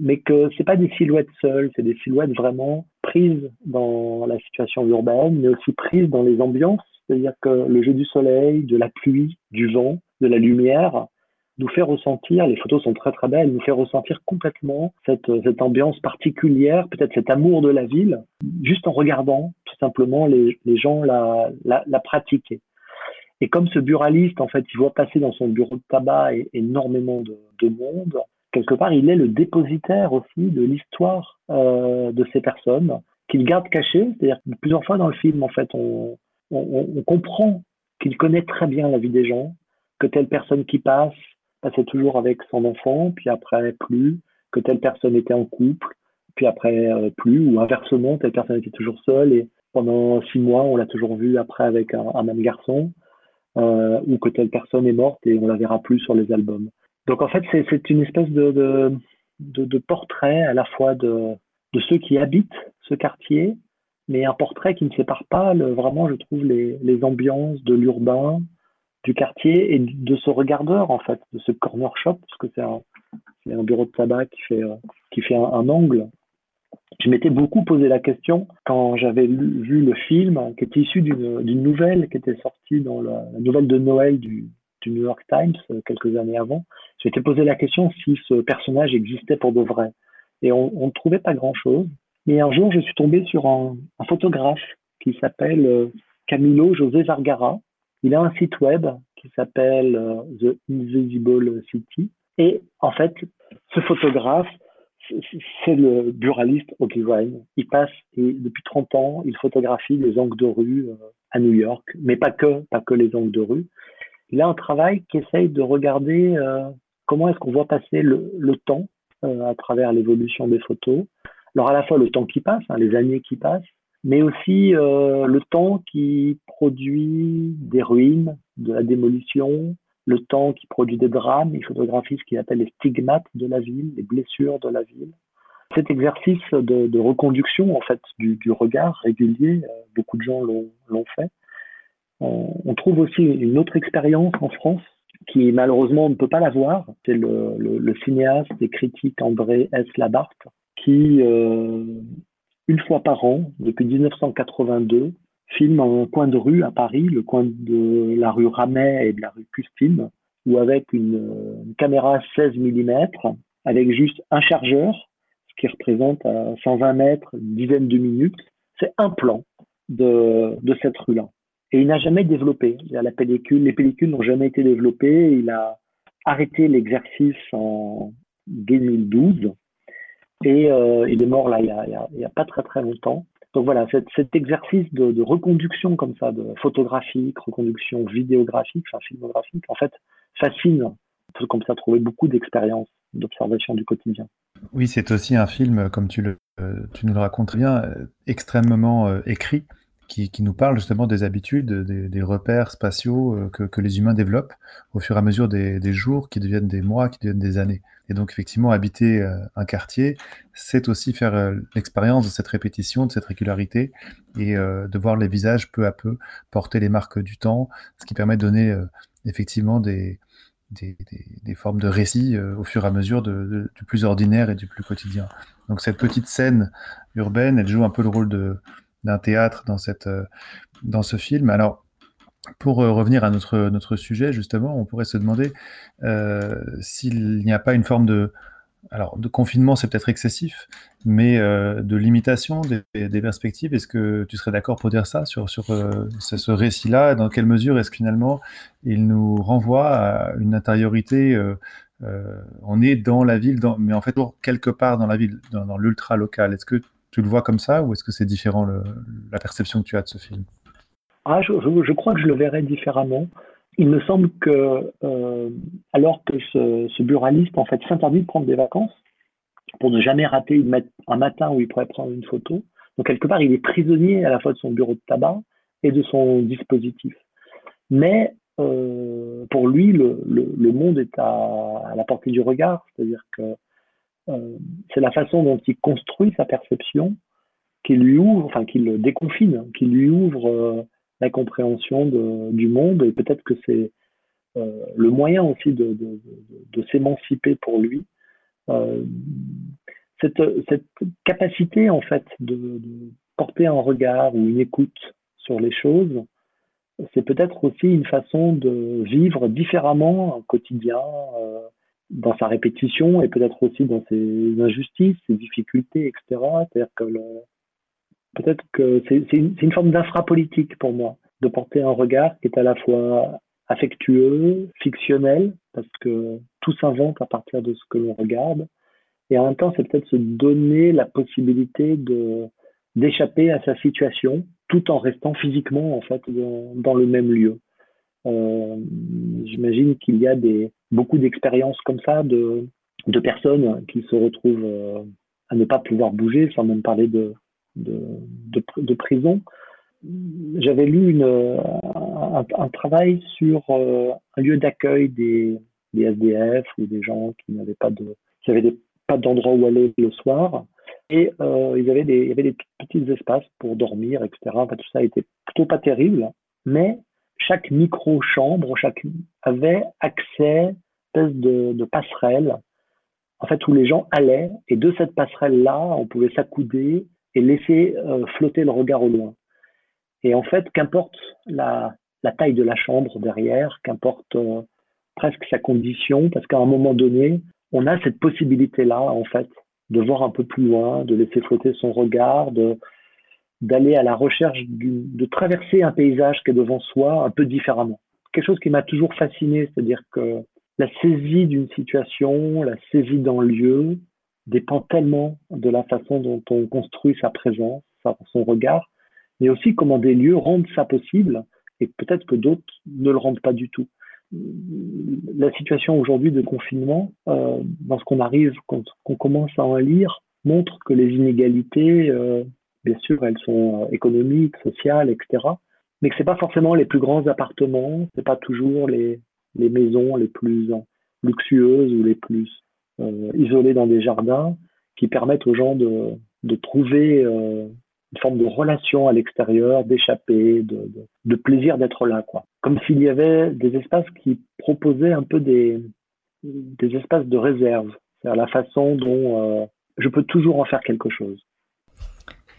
mais que c'est pas des silhouettes seules, c'est des silhouettes vraiment prises dans la situation urbaine, mais aussi prises dans les ambiances, c'est-à-dire que le jeu du soleil, de la pluie, du vent, de la lumière, nous fait ressentir, les photos sont très très belles, nous fait ressentir complètement cette, ambiance particulière, peut-être cet amour de la ville, juste en regardant tout simplement les, gens la, pratiquer. Et comme ce buraliste, en fait, il voit passer dans son bureau de tabac énormément de, de monde, quelque part, il est le dépositaire aussi de l'histoire euh, de ces personnes qu'il garde cachées. C'est-à-dire que plusieurs fois dans le film, en fait, on, comprend qu'il connaît très bien la vie des gens, que telle personne qui passe passait toujours avec son enfant, puis après plus, que telle personne était en couple, puis après euh, plus, ou inversement, telle personne était toujours seule, et pendant six mois, on l'a toujours vu après avec un même garçon, euh, ou que telle personne est morte et on la verra plus sur les albums. Donc en fait, c'est une espèce de, portrait à la fois de, ceux qui habitent ce quartier, mais un portrait qui ne sépare pas vraiment, je trouve, les, ambiances de l'urbain, du quartier et de ce regardeur en fait, de ce corner shop, parce que c'est un, bureau de tabac qui fait, euh, un, angle. Je m'étais beaucoup posé la question quand j'avais vu le film qui était issu d'une nouvelle qui était sortie dans la, nouvelle de Noël du, du, New York Times euh, quelques années avant. Je m'étais posé la question si ce personnage existait pour de vrai. Et on ne trouvait pas grand-chose. Mais un jour, je suis tombé sur un, un photographe qui s'appelle euh, Camilo José Vargara, il a un site web qui s'appelle euh, The Invisible City. Et en fait, ce photographe, c'est le buraliste Ryan. Il passe, et depuis 30 ans, il photographie les angles de rue euh, à New York, mais pas que, pas que les angles de rue. Il a un travail qui essaye de regarder euh, comment est-ce qu'on voit passer le, temps euh, à travers l'évolution des photos. Alors à la fois le temps qui passe, hein, les années qui passent, mais aussi le temps qui produit des ruines, de la démolition, le temps qui produit des drames. Il photographie ce qu'il appelle les stigmates de la ville, les blessures de la ville. Cet exercice de, reconduction en fait du, regard régulier, euh, beaucoup de gens l'ont fait. On, trouve aussi une autre expérience en France qui malheureusement on ne peut pas la voir. C'est le, cinéaste et critique André S. Labarthe qui euh, une fois par an, depuis 1982, filme un coin de rue à Paris, le coin de la rue Ramet et de la rue Custine, où avec une, une caméra 16 mm, avec juste un chargeur, ce qui représente à 120 mètres une dizaine de minutes, c'est un plan de, cette rue-là. Et il n'a jamais développé. La pellicule, les pellicules n'ont jamais été développées. Il a arrêté l'exercice en 2012 et euh, il est mort là, il n'y a, pas très très longtemps. Donc voilà, cet, exercice de, reconduction comme ça, de photographique, reconduction vidéographique, enfin filmographique, en fait, fascine. On peut comme ça trouver beaucoup d'expériences d'observation du quotidien. Oui, c'est aussi un film, comme tu, le, tu nous le racontes bien, extrêmement euh, écrit, qui, nous parle justement des habitudes, des, repères spatiaux euh, que, les humains développent au fur et à mesure des, jours qui deviennent des mois, qui deviennent des années. Et donc effectivement, habiter euh, un quartier, c'est aussi faire euh, l'expérience de cette répétition, de cette régularité, et de voir les visages peu à peu porter les marques du temps, ce qui permet de donner effectivement des, des, formes de récit euh, au fur et à mesure de, de, du plus ordinaire et du plus quotidien. Donc cette petite scène urbaine, elle joue un peu le rôle d'un théâtre dans, cette, euh, dans ce film. Alors, pour euh, revenir à notre, notre sujet, justement, on pourrait se demander euh, s'il n'y a pas une forme de, alors, de confinement, c'est peut-être excessif, mais de limitation des, perspectives. Est-ce que tu serais d'accord pour dire ça sur, sur ce, récit-là? Dans quelle mesure est-ce que finalement il nous renvoie à une intériorité On est dans la ville, mais en fait, quelque part dans la ville, dans, dans l'ultra local. Est-ce que tu le vois comme ça ou est-ce que c'est différent la perception que tu as de ce film? Ah, je, crois que je le verrais différemment. Il me semble que, euh, alors que ce, ce, buraliste en fait s'interdit de prendre des vacances pour ne jamais rater une, un matin où il pourrait prendre une photo, donc quelque part il est prisonnier à la fois de son bureau de tabac et de son dispositif. Mais euh, pour lui, le, monde est à, à, la portée du regard, c'est-à-dire que euh, c'est la façon dont il construit sa perception qui lui ouvre, enfin qui le déconfine, qui lui ouvre euh, la compréhension du monde. Et peut-être que c'est euh, le moyen aussi de, s'émanciper pour lui. Cette, cette, capacité en fait de, porter un regard ou une écoute sur les choses, c'est peut-être aussi une façon de vivre différemment un quotidien dans sa répétition et peut-être aussi dans ses injustices, ses difficultés, etc. C'est-à-dire que peut-être que c'est une, une, forme d'infrapolitique pour moi de porter un regard qui est à la fois affectueux, fictionnel, parce que tout s'invente à partir de ce que l'on regarde, et en même temps, c'est peut-être se donner la possibilité de d'échapper à sa situation, tout en restant physiquement en fait dans, dans le même lieu. Euh, J'imagine qu'il y a des beaucoup d'expériences comme ça de personnes qui se retrouvent euh, à ne pas pouvoir bouger, sans même parler de prison, j'avais lu une, un, travail sur euh, un lieu d'accueil des, SDF ou des gens qui n'avaient pas de, qui avaient pas d'endroit où aller le soir. Et euh, il, y avait des, il y avait des petits espaces pour dormir, etc. Enfin, tout ça était plutôt pas terrible, mais chaque micro-chambre chaque, avait accès à une espèce de, passerelle, en fait, où les gens allaient, et de cette passerelle-là, on pouvait s'accouder et laisser euh, flotter le regard au loin. Et en fait, qu'importe la, la, taille de la chambre derrière, qu'importe euh, presque sa condition, parce qu'à un moment donné, on a cette possibilité-là, en fait, de voir un peu plus loin, de laisser flotter son regard, de d'aller à la recherche, de traverser un paysage qui est devant soi un peu différemment. Quelque chose qui m'a toujours fasciné, c'est-à-dire que la saisie d'une situation, la saisie d'un lieu, dépend tellement de la façon dont on construit sa présence, son regard, mais aussi comment des lieux rendent ça possible et peut-être que d'autres ne le rendent pas du tout. La situation aujourd'hui de confinement, euh, dans ce qu'on arrive, quand on commence à en lire, montre que les inégalités, euh, bien sûr, elles sont euh, économiques, sociales, etc., mais que c'est pas forcément les plus grands appartements, c'est pas toujours les, les maisons les plus luxueuses ou les plus euh, isolées dans des jardins qui permettent aux gens de, de trouver euh, une forme de relation à l'extérieur, d'échapper, de, de, de, plaisir d'être là, quoi. Comme s'il y avait des espaces qui proposaient un peu des, des espaces de réserve, c'est-à-dire la façon dont euh, je peux toujours en faire quelque chose.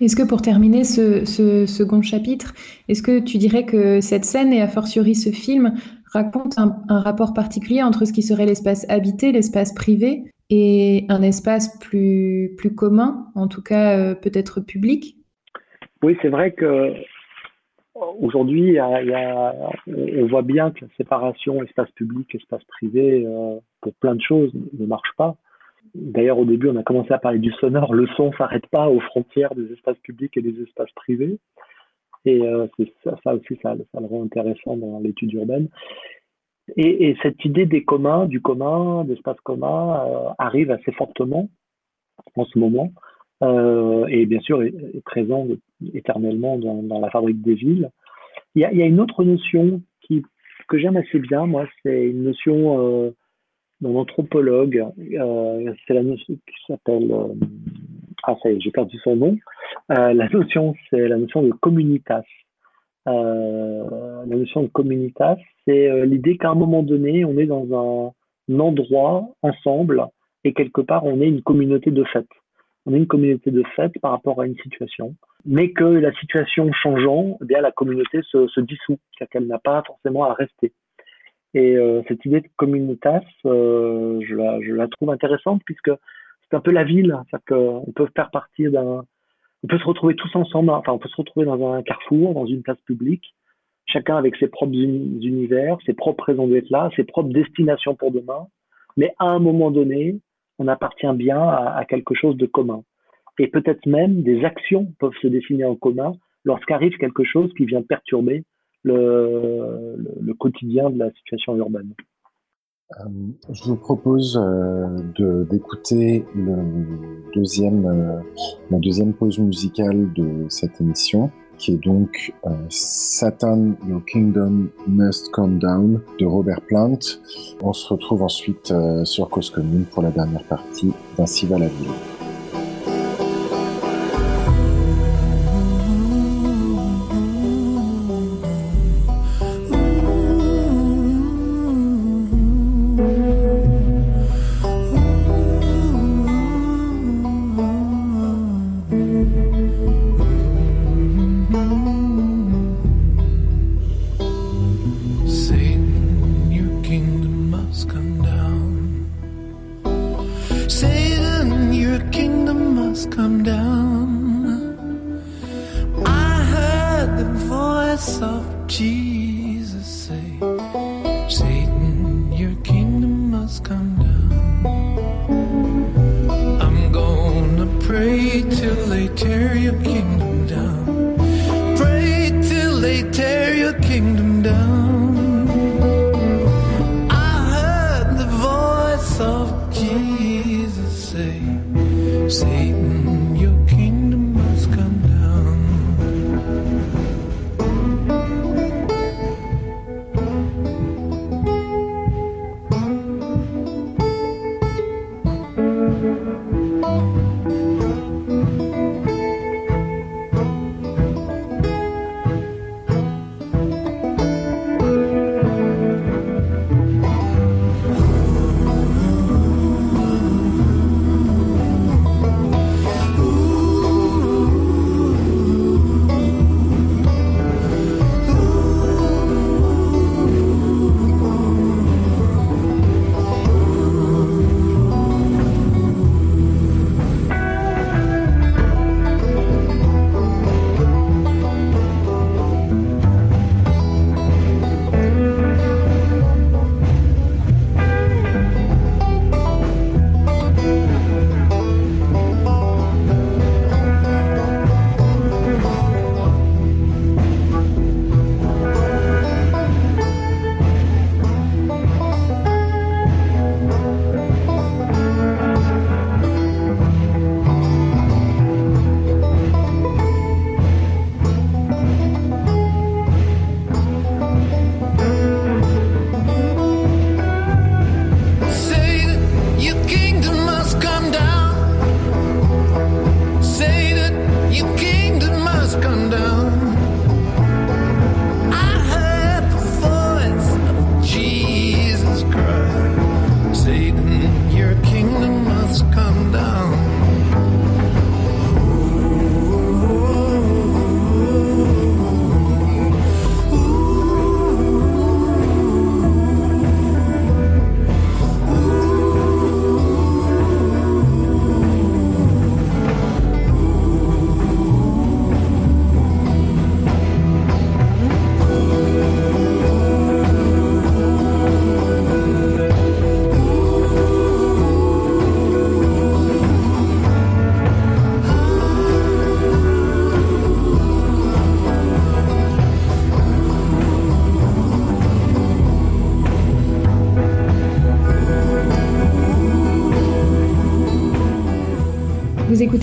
Est-ce que pour terminer ce, second chapitre, est-ce que tu dirais que cette scène et a fortiori ce film racontent un, rapport particulier entre ce qui serait l'espace habité, l'espace privé et un espace plus, commun, en tout cas euh, peut-être public? Oui, c'est vrai que aujourd'hui, on voit bien que la séparation espace public, espace privé, euh, pour plein de choses, ne marche pas. D'ailleurs, au début, on a commencé à parler du sonore. Le son s'arrête pas aux frontières des espaces publics et des espaces privés. Et euh, ça, aussi, ça, ça, le rend intéressant dans l'étude urbaine. Et, et, cette idée des communs, du commun, d'espace commun, euh, arrive assez fortement en ce moment euh, et bien sûr est, est présent éternellement dans, la fabrique des villes. Il y a, une autre notion que j'aime assez bien, moi, c'est une notion euh, d'un anthropologue, euh, c'est la notion qui s'appelle, euh, ah ça j'ai perdu son nom, euh, la notion, c'est la notion de communitas. La notion de communitas, c'est l'idée qu'à un moment donné, on est dans un endroit ensemble et quelque part, on est une communauté de fait on est une communauté de fait par rapport à une situation, mais que la situation changeant, eh bien la communauté se, se dissout, c'est-à-dire qu'elle n'a pas forcément à rester. Et euh, cette idée de communitas, euh, je, la, trouve intéressante puisque c'est un peu la ville, c'est-à-dire qu'on peut faire partie d'un, on peut se retrouver tous ensemble, enfin on peut se retrouver dans un carrefour, dans une place publique, chacun avec ses propres univers, ses propres raisons d'être là, ses propres destinations pour demain, mais à un moment donné, on appartient bien à quelque chose de commun. Et peut-être même des actions peuvent se dessiner en commun lorsqu'arrive quelque chose qui vient perturber le, le, quotidien de la situation urbaine. Euh, je vous propose euh, d'écouter le deuxième, euh, la deuxième pause musicale de cette émission qui est donc euh, Satan, Your Kingdom Must Come Down de Robert Plant. On se retrouve ensuite sur Cause Commune pour la dernière partie d'Ainsi va la ville.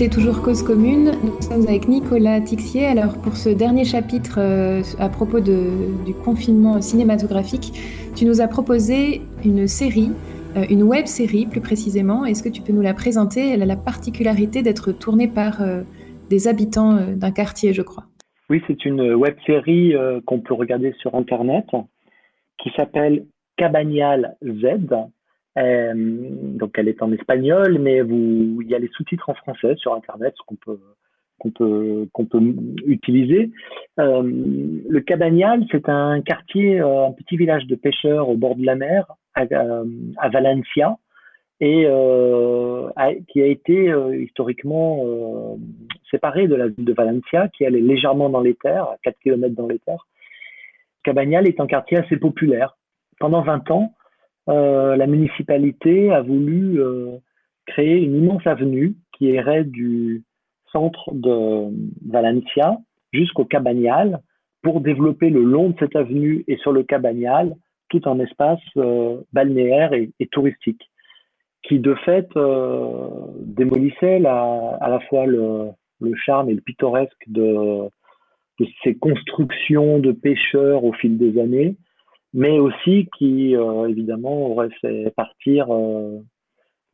Écoutez toujours Cause Commune. Nous sommes avec Nicolas Tixier. Alors, pour ce dernier chapitre euh, à propos du confinement cinématographique, tu nous as proposé une série, euh, une web série plus précisément. Est-ce que tu peux nous la présenter? Elle a la particularité d'être tournée par euh, des habitants d'un quartier, je crois. Oui, c'est une web série qu'on peut regarder sur Internet qui s'appelle Cabanial Z. Euh, donc, elle est en espagnol, mais il y a les sous-titres en français sur Internet, ce qu'on peut, utiliser. Euh, le Cabanial, c'est un quartier, euh, un petit village de pêcheurs au bord de la mer à, Valencia et qui a été historiquement séparé de la ville de Valencia, qui est légèrement dans les terres, à 4 km dans les terres. Cabanial est un quartier assez populaire. Pendant 20 ans, la municipalité a voulu euh, créer une immense avenue qui irait du centre de Valencia jusqu'au Cabanial pour développer le long de cette avenue et sur le Cabanial tout un espace euh, balnéaire et, touristique qui de fait euh, démolissait à la fois le, charme et le pittoresque de ces constructions de pêcheurs au fil des années, mais aussi qui euh, évidemment aurait fait partir euh,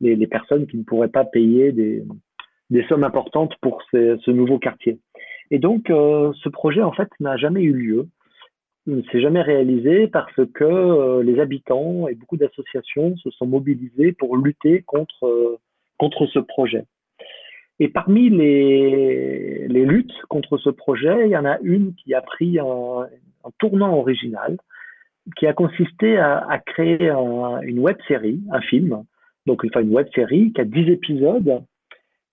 les, personnes qui ne pourraient pas payer des, sommes importantes pour ce nouveau quartier. Et donc euh, ce projet en fait n'a jamais eu lieu, il ne s'est jamais réalisé parce que les habitants et beaucoup d'associations se sont mobilisés pour lutter contre, contre ce projet. Et parmi les, luttes contre ce projet, il y en a une qui a pris un tournant original, qui a consisté à, créer un- une web série, un film, donc enfin une web série qui a 10 épisodes,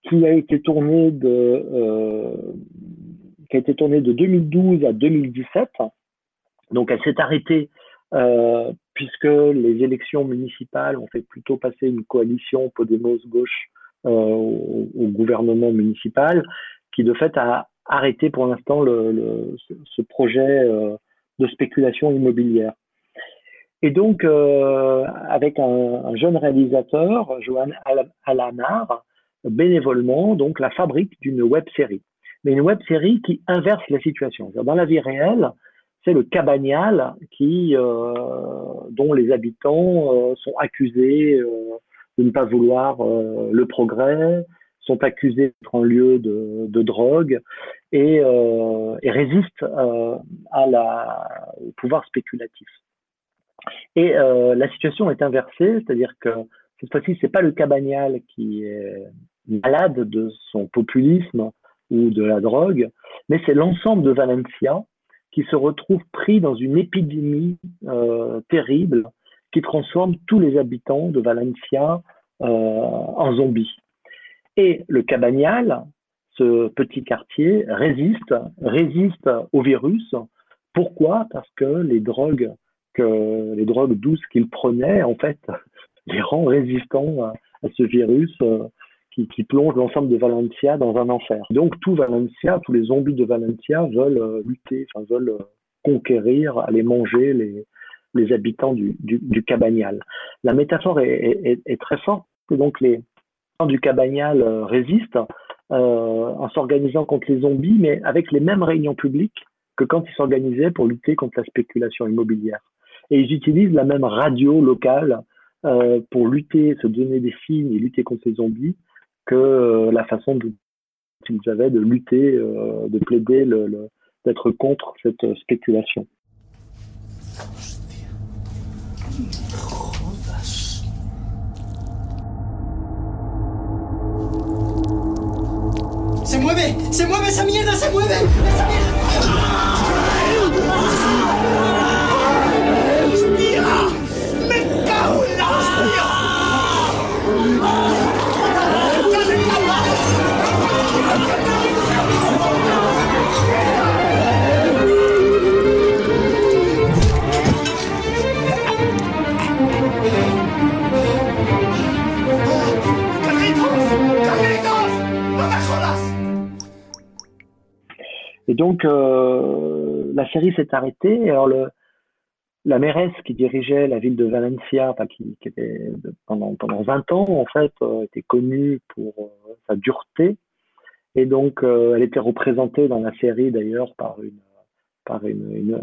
qui a été euh, tournée de 2012 à 2017. Donc elle s'est arrêtée euh, puisque les élections municipales ont fait plutôt passer une coalition Podemos gauche euh, au, gouvernement municipal, qui de fait a arrêté pour l'instant ce projet euh, de spéculation immobilière. Et donc, euh, avec un, un, jeune réalisateur, Johan Alamar, bénévolement, donc la fabrique d'une web série. Mais une web série qui inverse la situation. Dans la vie réelle, c'est le Cabagnal qui, euh, dont les habitants euh, sont accusés de ne pas vouloir le progrès, sont accusés d'être un lieu de, drogue et, résistent au pouvoir spéculatif. Et euh, la situation est inversée, c'est-à-dire que cette fois-ci, c'est pas le Cabagnal qui est malade de son populisme ou de la drogue, mais c'est l'ensemble de Valencia qui se retrouve pris dans une épidémie euh, terrible qui transforme tous les habitants de Valencia euh, en zombies. Et le Cabagnal, ce petit quartier, résiste, résiste au virus. Pourquoi? Parce que les drogues que les drogues douces qu'il prenait, en fait, les rend résistants à, ce virus euh, qui, plonge l'ensemble de Valencia dans un enfer. Donc tout Valencia, tous les zombies de Valencia veulent euh, lutter, veulent euh, conquérir, aller manger les, habitants du, du, Cabagnal. La métaphore est, très forte. Donc les gens du Cabagnal résistent en s'organisant contre les zombies, mais avec les mêmes réunions publiques que quand ils s'organisaient pour lutter contre la spéculation immobilière et ils utilisent la même radio locale euh, pour lutter, se donner des signes et lutter contre les zombies que euh, la façon qu'ils avaient de lutter, euh, de plaider, le, d'être contre cette spéculation. Se mueve, se mueve esa mierda, se mueve. Et donc, euh, la série s'est arrêtée. Alors, le, la mairesse qui dirigeait la ville de Valencia, qui, était pendant, pendant 20 ans, en fait, euh, était connue pour euh, sa dureté. Et donc, elle était représentée dans la série, d'ailleurs, par une,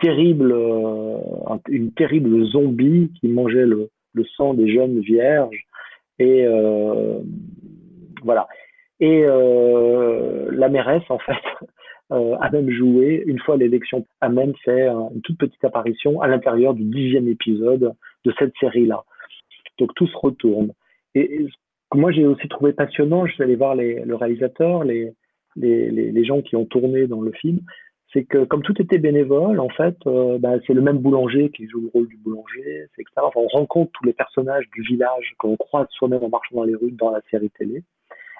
terrible, une terrible zombie qui mangeait le, le sang des jeunes vierges. Et voilà. Et euh, la mairesse, en fait, euh, a même joué, une fois l'élection, a même fait une toute petite apparition à l'intérieur du dixième épisode de cette série-là. Donc tout se retourne. Et, et moi j'ai aussi trouvé passionnant, je suis allé voir le réalisateur, les, les, les, gens qui ont tourné dans le film, c'est que comme tout était bénévole, en fait, euh, bah, c'est le même boulanger qui joue le rôle du boulanger, etc. On rencontre tous les personnages du village qu'on croise soi-même en marchant dans les rues dans la série télé.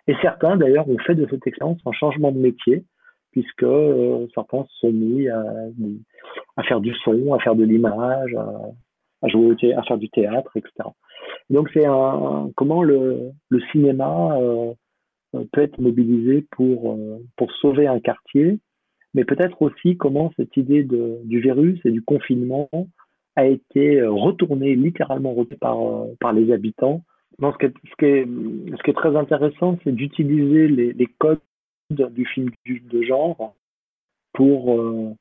Et certains, d'ailleurs, ont fait de cette expérience un changement de métier, puisque euh, certains se sont mis à, faire du son, à faire de l'image, à, jouer faire du théâtre, etc. Donc c'est comment le, cinéma euh, peut être mobilisé pour, euh, pour sauver un quartier, mais peut-être aussi comment cette idée du virus et du confinement a été retournée, littéralement retournée par les habitants ce, qui est, très intéressant, c'est d'utiliser les, codes du film de genre pour euh,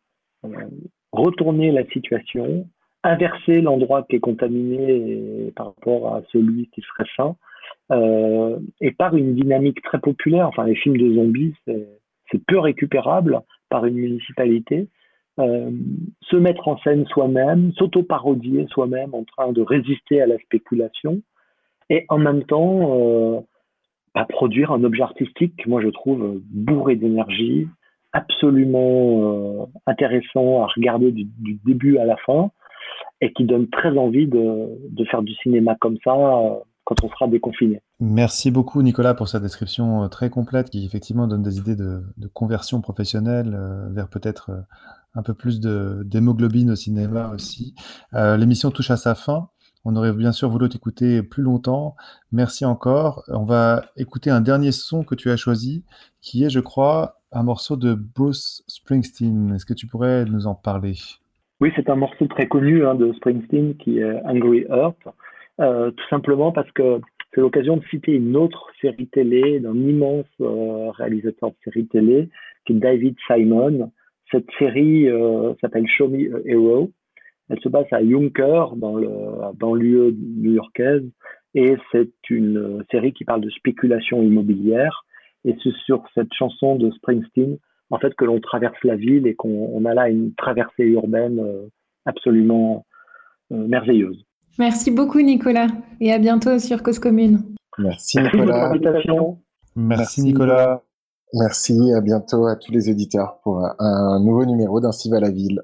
retourner la situation, inverser l'endroit qui est contaminé par rapport à celui qui serait sain, euh, et par une dynamique très populaire. Enfin, les films de zombies, c'est peu récupérable par une municipalité. Euh, se mettre en scène soi-même, s'auto-parodier soi-même en train de résister à la spéculation, et en même temps euh, à produire un objet artistique, moi je trouve bourré d'énergie, absolument euh, intéressant à regarder du, début à la fin, et qui donne très envie de, faire du cinéma comme ça, euh, quand on sera déconfiné. Merci beaucoup Nicolas pour cette description très complète qui effectivement donne des idées de, conversion professionnelle vers peut-être un peu plus d'hémoglobine au cinéma aussi. L'émission touche à sa fin. On aurait bien sûr voulu t'écouter plus longtemps. Merci encore. On va écouter un dernier son que tu as choisi, qui est, je crois, un morceau de Bruce Springsteen. Est-ce que tu pourrais nous en parler? Oui, c'est un morceau très connu hein, de Springsteen qui est Angry Earth, euh, tout simplement parce que c'est l'occasion de citer une autre série télé d'un immense euh, réalisateur de série télé qui est David Simon. Cette série euh, s'appelle Show Me a Hero. Elle se passe à Yonkers, dans le la banlieue new-yorkaise, et c'est une euh, série qui parle de spéculation immobilière. Et c'est sur cette chanson de Springsteen, en fait, que l'on traverse la ville et qu'on on a là une traversée urbaine euh, absolument euh, merveilleuse. Merci beaucoup Nicolas et à bientôt sur Cause Commune. Merci Merci Nicolas. invitation. Merci Nicolas. Merci, à bientôt à tous les auditeurs pour un nouveau numéro d'Ainsi va la ville.